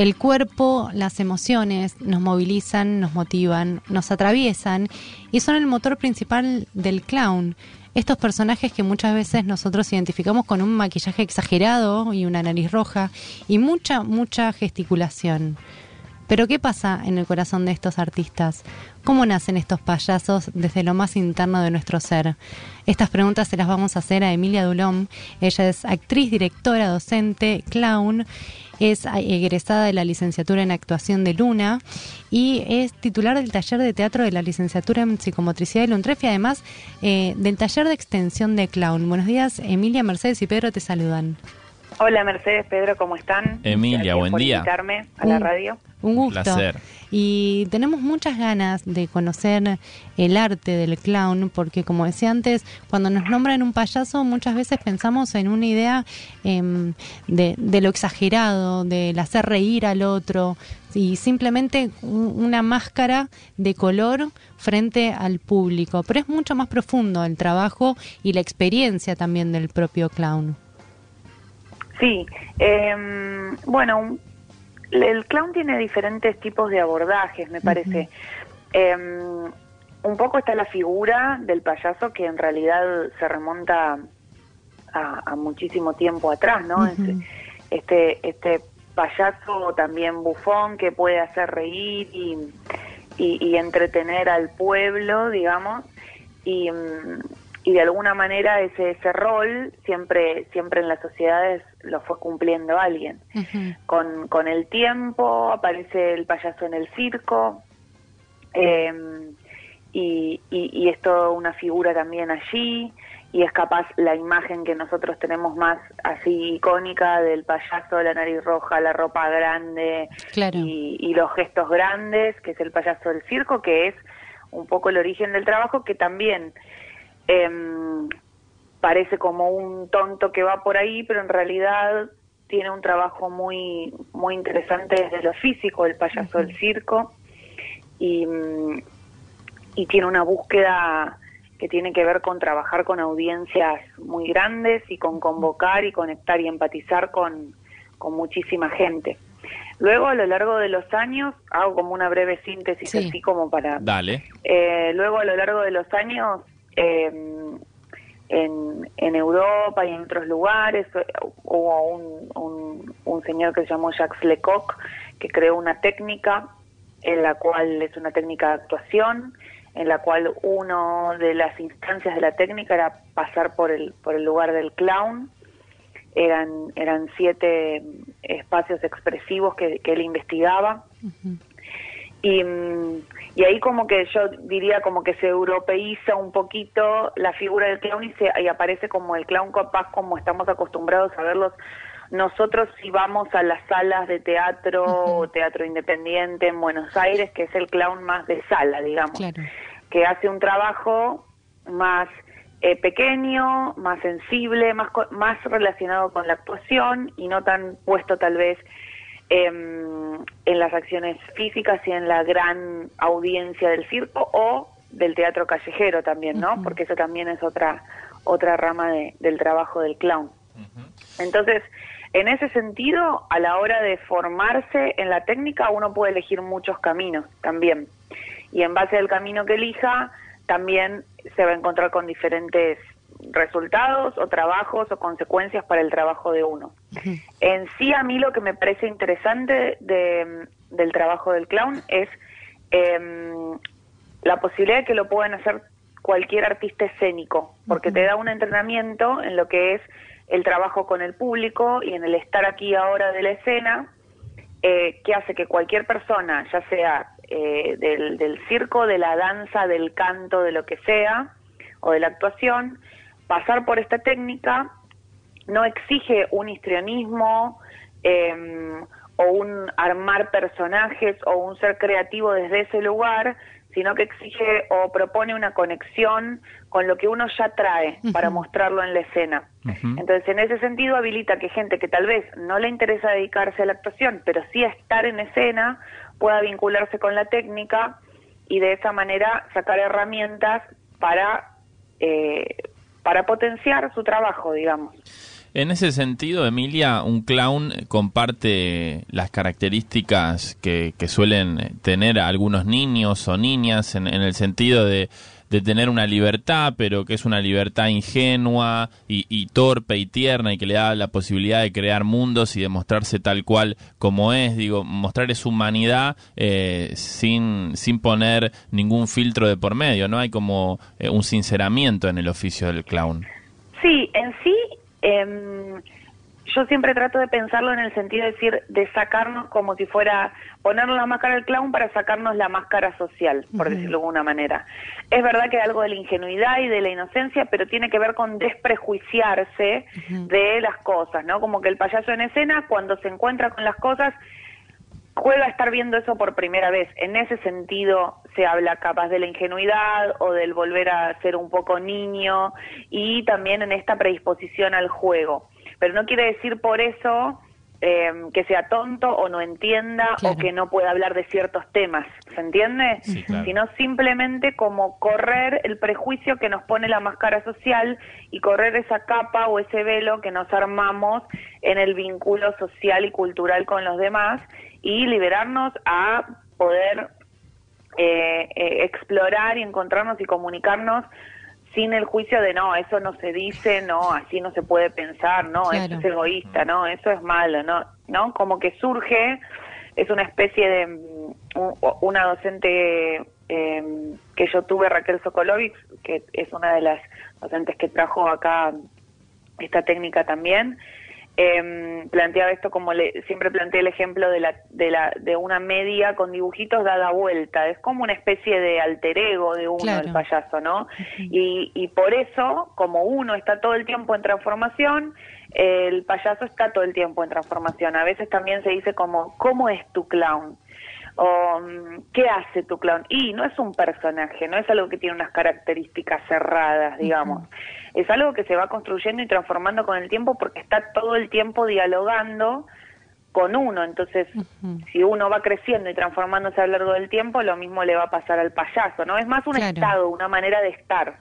El cuerpo, las emociones nos movilizan, nos motivan, nos atraviesan y son el motor principal del clown. Estos personajes que muchas veces nosotros identificamos con un maquillaje exagerado y una nariz roja y mucha, mucha gesticulación. Pero ¿qué pasa en el corazón de estos artistas? ¿Cómo nacen estos payasos desde lo más interno de nuestro ser? Estas preguntas se las vamos a hacer a Emilia Dulom. Ella es actriz, directora, docente, clown, es egresada de la licenciatura en actuación de Luna y es titular del taller de teatro de la licenciatura en psicomotricidad de Luntref y además eh, del taller de extensión de clown. Buenos días, Emilia, Mercedes y Pedro te saludan. Hola Mercedes, Pedro, ¿cómo están? Emilia, buen por día. invitarme a la radio. Un gusto. placer. Y tenemos muchas ganas de conocer el arte del clown, porque como decía antes, cuando nos nombran un payaso, muchas veces pensamos en una idea em, de, de lo exagerado, del hacer reír al otro, y simplemente un- una máscara de color frente al público. Pero es mucho más profundo el trabajo y la experiencia también del propio clown. Sí, em, bueno, un- el clown tiene diferentes tipos de abordajes, me parece. Em, un poco está la figura del payaso que en realidad se remonta a, a muchísimo tiempo atrás, ¿no? Ujú. Este, este payaso también bufón que puede hacer reír y, y- y entretener al pueblo, digamos, y, mm, y de alguna manera ese, ese rol siempre, siempre en las sociedades lo fue cumpliendo alguien. Con, con el tiempo aparece el payaso en el circo eh, y, y, y es toda una figura también allí y es capaz la imagen que nosotros tenemos más así icónica del payaso, la nariz roja, la ropa grande Claro. y, y los gestos grandes, que es el payaso del circo, que es un poco el origen del trabajo, que también em, parece como un tonto que va por ahí, pero en realidad tiene un trabajo muy muy interesante desde lo físico, el payaso del circo, y, y tiene una búsqueda que tiene que ver con trabajar con audiencias muy grandes y con convocar y conectar y empatizar con, con muchísima gente. Luego, a lo largo de los años, hago como una breve síntesis Sí. así como para Dale. eh, luego, a lo largo de los años, eh, en, Europa y en otros lugares, hubo un, un, señor que se llamó Jacques Lecoq, que creó una técnica, en la cual es una técnica de actuación, en la cual una de las instancias de la técnica era pasar por el, por el lugar del clown. Eran, eran siete espacios expresivos que, que él investigaba. Y ahí como que yo diría como que se europeiza un poquito la figura del clown y, se, y aparece como el clown capaz como estamos acostumbrados a verlos nosotros si vamos a las salas de teatro o teatro independiente en Buenos Aires, que es el clown más de sala, digamos, Claro. que hace un trabajo más eh, pequeño, más sensible, más, más relacionado con la actuación y no tan puesto tal vez em, en las acciones físicas y en la gran audiencia del circo o del teatro callejero también, ¿no? Porque eso también es otra otra rama de- del trabajo del clown. Entonces, en ese sentido, a la hora de formarse en la técnica, uno puede elegir muchos caminos también. Y en base al camino que elija, también se va a encontrar con diferentes resultados o trabajos o consecuencias para el trabajo de uno. En sí, a mí lo que me parece interesante de- del trabajo del clown es em, la posibilidad de que lo puedan hacer cualquier artista escénico, porque te da un entrenamiento en lo que es el trabajo con el público y en el estar aquí ahora de la escena, eh, que hace que cualquier persona, ya sea eh, del, del circo, de la danza, del canto, de lo que sea, o de la actuación, pasar por esta técnica no exige un histrionismo eh, o un armar personajes o un ser creativo desde ese lugar, sino que exige o propone una conexión con lo que uno ya trae para mostrarlo en la escena. Entonces, en ese sentido, habilita que gente que tal vez no le interesa dedicarse a la actuación, pero sí a estar en escena, pueda vincularse con la técnica y de esa manera sacar herramientas para, eh, para potenciar su trabajo, digamos. En ese sentido, Emilia, un clown comparte las características que, suelen tener algunos niños o niñas en, el sentido de, tener una libertad, pero que es una libertad ingenua y, torpe y tierna y que le da la posibilidad de crear mundos y de mostrarse tal cual como es, digo, mostrar esa humanidad eh, sin, sin poner ningún filtro de por medio, ¿no? Hay como eh, un sinceramiento en el oficio del clown. Sí, en sí eh, yo siempre trato de pensarlo en el sentido de decir, de sacarnos como si fuera ponernos la máscara del clown para sacarnos la máscara social, por decirlo de alguna manera. Es verdad que hay algo de la ingenuidad y de la inocencia, pero tiene que ver con desprejuiciarse de las cosas, ¿no? Como que el payaso en escena, cuando se encuentra con las cosas, juega a estar viendo eso por primera vez. En ese sentido se habla capaz de la ingenuidad o del volver a ser un poco niño y también en esta predisposición al juego. Pero no quiere decir por eso eh, que sea tonto o no entienda o que no pueda hablar de ciertos temas, ¿se entiende? Sino simplemente como correr el prejuicio que nos pone la máscara social y correr esa capa o ese velo que nos armamos en el vínculo social y cultural con los demás y liberarnos a poder eh, eh, explorar y encontrarnos y comunicarnos sin el juicio de no, eso no se dice, no, así no se puede pensar, no, eso es egoísta, no, eso es malo, no, no, como que surge, es una especie de mm, una docente em, que yo tuve, Raquel Sokolovic, que es una de las docentes que trajo acá esta técnica también, eh, planteaba esto como le, siempre planteé el ejemplo de, la, de, la, de una media con dibujitos dada vuelta, es como una especie de alter ego de uno, el payaso, ¿no? y, y por eso, como uno está todo el tiempo en transformación, el payaso está todo el tiempo en transformación. A veces también se dice como, ¿cómo es tu clown? o qué hace tu clown. Y no es un personaje, no es algo que tiene unas características cerradas, digamos. Es algo que se va construyendo y transformando con el tiempo porque está todo el tiempo dialogando con uno. Entonces, si uno va creciendo y transformándose a lo largo del tiempo, lo mismo le va a pasar al payaso, ¿no? Es más un estado, una manera de estar.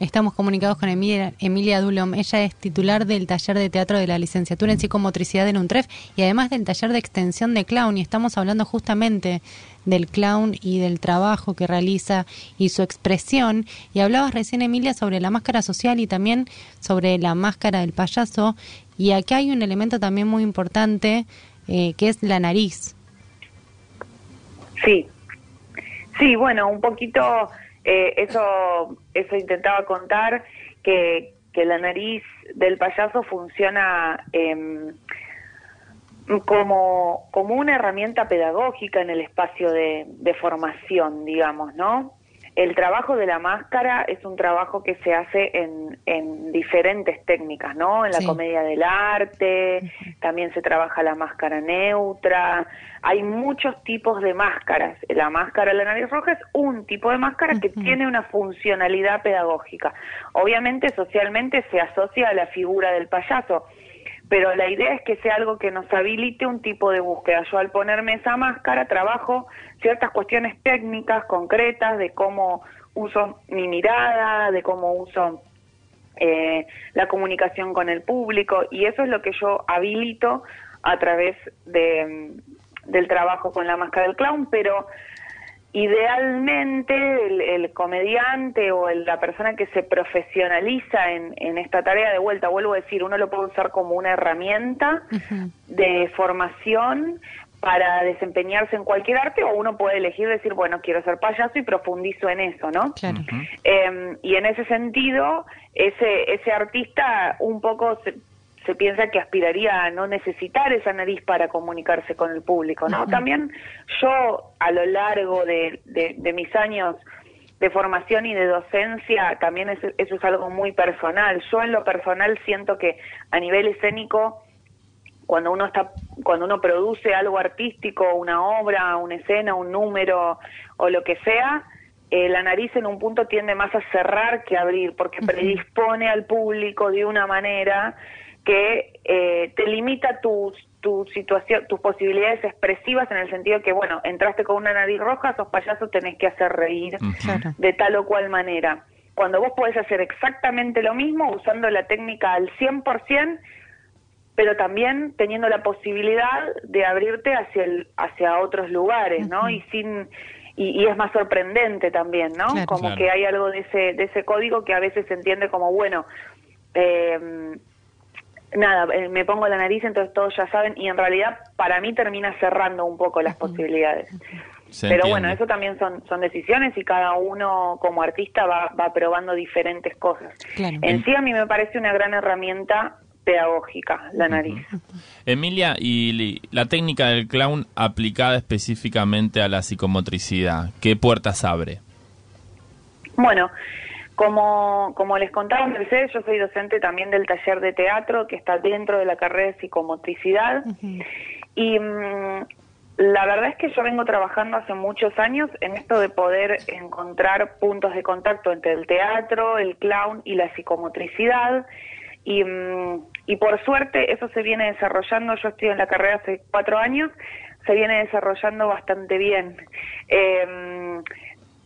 Estamos comunicados con Emilia, Emilia Dulom. Ella es titular del taller de teatro de la licenciatura en psicomotricidad en UNTREF y además del taller de extensión de clown. Y estamos hablando justamente del clown y del trabajo que realiza y su expresión. Y hablabas recién, Emilia, sobre la máscara social y también sobre la máscara del payaso. Y aquí hay un elemento también muy importante eh, que es la nariz. Sí, sí, bueno, un poquito eh, eso, eso intentaba contar, que, que la nariz del payaso funciona em, como, como una herramienta pedagógica en el espacio de, de formación, digamos, ¿no? El trabajo de la máscara es un trabajo que se hace en, en diferentes técnicas, ¿no? En la comedia del arte, también se trabaja la máscara neutra, hay muchos tipos de máscaras. La máscara de la nariz roja es un tipo de máscara que tiene una funcionalidad pedagógica. Obviamente socialmente se asocia a la figura del payaso, pero la idea es que sea algo que nos habilite un tipo de búsqueda. Yo al ponerme esa máscara trabajo ciertas cuestiones técnicas concretas de cómo uso mi mirada, de cómo uso eh, la comunicación con el público y eso es lo que yo habilito a través de, del trabajo con la máscara del clown, pero idealmente el, comediante o la persona que se profesionaliza en, en, esta tarea de vuelta, vuelvo a decir, uno lo puede usar como una herramienta de formación para desempeñarse en cualquier arte o uno puede elegir decir, bueno, quiero ser payaso y profundizo en eso, ¿no? Em, y en ese sentido, ese, ese artista un poco se, se piensa que aspiraría a no necesitar esa nariz para comunicarse con el público, ¿no? También yo a lo largo de, de, mis años de formación y de docencia, también eso, es algo muy personal. Yo en lo personal siento que a nivel escénico, cuando uno está, cuando uno produce algo artístico, una obra, una escena, un número o lo que sea, eh, la nariz en un punto tiende más a cerrar que a abrir, porque predispone al público de una manera que eh, te limita tus tu situación, tus posibilidades expresivas en el sentido que, bueno, entraste con una nariz roja, sos payaso, tenés que hacer reír de tal o cual manera. cuando vos podés hacer exactamente lo mismo usando la técnica al 100%, pero también teniendo la posibilidad de abrirte hacia el, hacia otros lugares, ¿no? Y sin y, es más sorprendente también, ¿no? como que hay algo de ese de ese código que a veces se entiende como bueno, eh, nada, eh, me pongo la nariz, entonces todos ya saben, y en realidad para mí termina cerrando un poco las posibilidades. Pero bueno, eso también son, son decisiones y cada uno como artista va, va probando diferentes cosas. En sí a mí me parece una gran herramienta pedagógica, la nariz. Emilia, y la técnica del clown aplicada específicamente a la psicomotricidad, ¿qué puertas abre? Bueno, como, como les contaba Mercedes, yo soy docente también del taller de teatro que está dentro de la carrera de psicomotricidad. Y mm, la verdad es que yo vengo trabajando hace muchos años en esto de poder encontrar puntos de contacto entre el teatro, el clown y la psicomotricidad. Y, mm, y por suerte eso se viene desarrollando, yo estoy en la carrera hace cuatro años, se viene desarrollando bastante bien. Eh,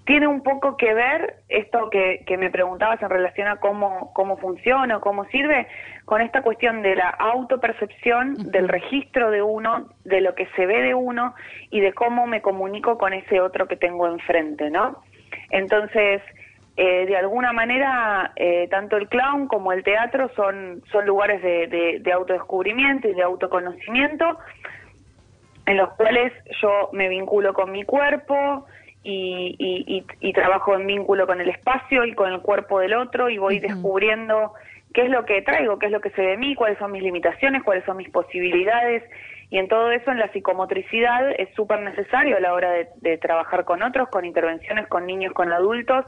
tiene un poco que ver esto que, me preguntabas en relación a cómo, cómo funciona o cómo sirve, con esta cuestión de la autopercepción, del registro de uno, de lo que se ve de uno y de cómo me comunico con ese otro que tengo enfrente, ¿no? Entonces, eh, de alguna manera, eh, tanto el clown como el teatro son, son lugares de, de autodescubrimiento y de autoconocimiento, en los cuales yo me vinculo con mi cuerpo, y, trabajo en vínculo con el espacio y con el cuerpo del otro y voy descubriendo qué es lo que traigo, qué es lo que se ve de mí, cuáles son mis limitaciones, cuáles son mis posibilidades. Y en todo eso, en la psicomotricidad, es súper necesario a la hora de, trabajar con otros, con intervenciones con niños, con adultos,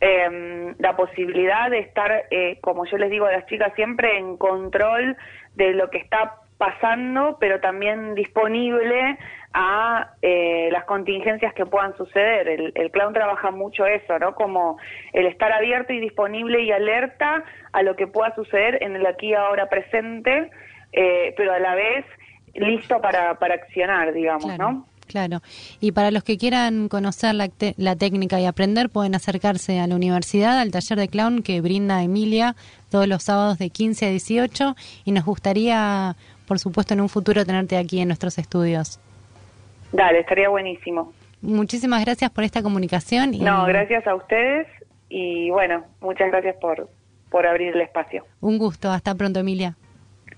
em, la posibilidad de estar, eh, como yo les digo a las chicas, siempre en control de lo que está pasando, pero también disponible a eh, las contingencias que puedan suceder. El, el, clown trabaja mucho eso, ¿no? Como el estar abierto y disponible y alerta a lo que pueda suceder en el aquí ahora presente, eh, pero a la vez listo para, para accionar, digamos, ¿no? Claro. Y para los que quieran conocer la, la, técnica y aprender, pueden acercarse a la universidad, al taller de clown que brinda Emilia todos los sábados de 15 a 18. Y nos gustaría, por supuesto, en un futuro tenerte aquí en nuestros estudios. Dale, estaría buenísimo. Muchísimas gracias por esta comunicación. Y... No, gracias a ustedes y bueno, muchas gracias por, por abrir el espacio. Un gusto, hasta pronto Emilia.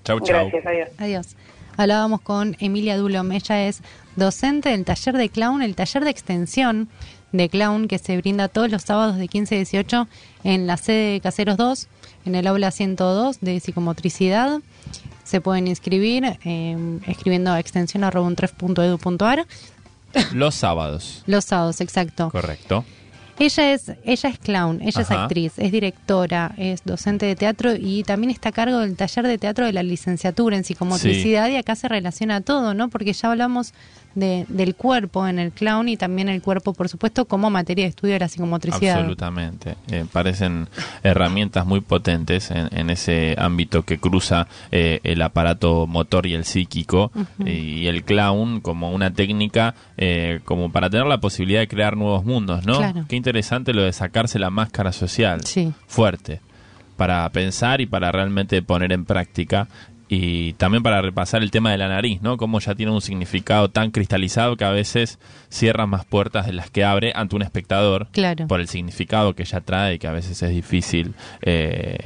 Chau, chau. Gracias, adiós. Adiós. Hablábamos con Emilia Dulom, ella es docente del taller de clown, el taller de extensión de clown que se brinda todos los sábados de 15 a 18 en la sede Caseros 2, en el aula 102 de psicomotricidad se pueden inscribir eh, escribiendo a extensión arroba Los sábados. Los sábados, exacto. Correcto. Ella es, ella es clown, ella es actriz, es directora, es docente de teatro y también está a cargo del taller de teatro de la licenciatura en psicomotricidad y acá se relaciona todo, ¿no? Porque ya hablamos del cuerpo en el clown y también el cuerpo, por supuesto, como materia de estudio de la psicomotricidad. Absolutamente. Eh, parecen herramientas muy potentes en, ese ámbito que cruza eh, el aparato motor y el psíquico y el clown como una técnica eh, como para tener la posibilidad de crear nuevos mundos, ¿no? Qué interesante lo de sacarse la máscara social. Sí. Fuerte para pensar y para realmente poner en práctica y también para repasar el tema de la nariz, ¿no? Como ya tiene un significado tan cristalizado que a veces cierra más puertas de las que abre ante un espectador claro. por el significado que ya trae y que a veces es difícil eh,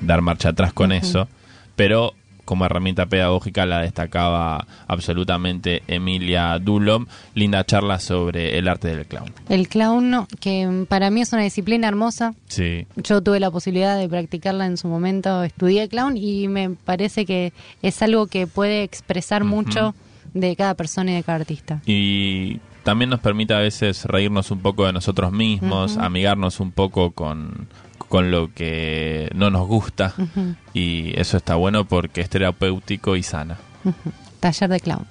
dar marcha atrás con eso. Pero como herramienta pedagógica la destacaba absolutamente Emilia Dulom. Linda charla sobre el arte del clown. El clown, que para mí es una disciplina hermosa. Sí. Yo tuve la posibilidad de practicarla en su momento, estudié clown y me parece que es algo que puede expresar mucho de cada persona y de cada artista. Y también nos permite a veces reírnos un poco de nosotros mismos, amigarnos un poco con, con lo que no nos gusta y eso está bueno porque es terapéutico y sana. Taller de clown.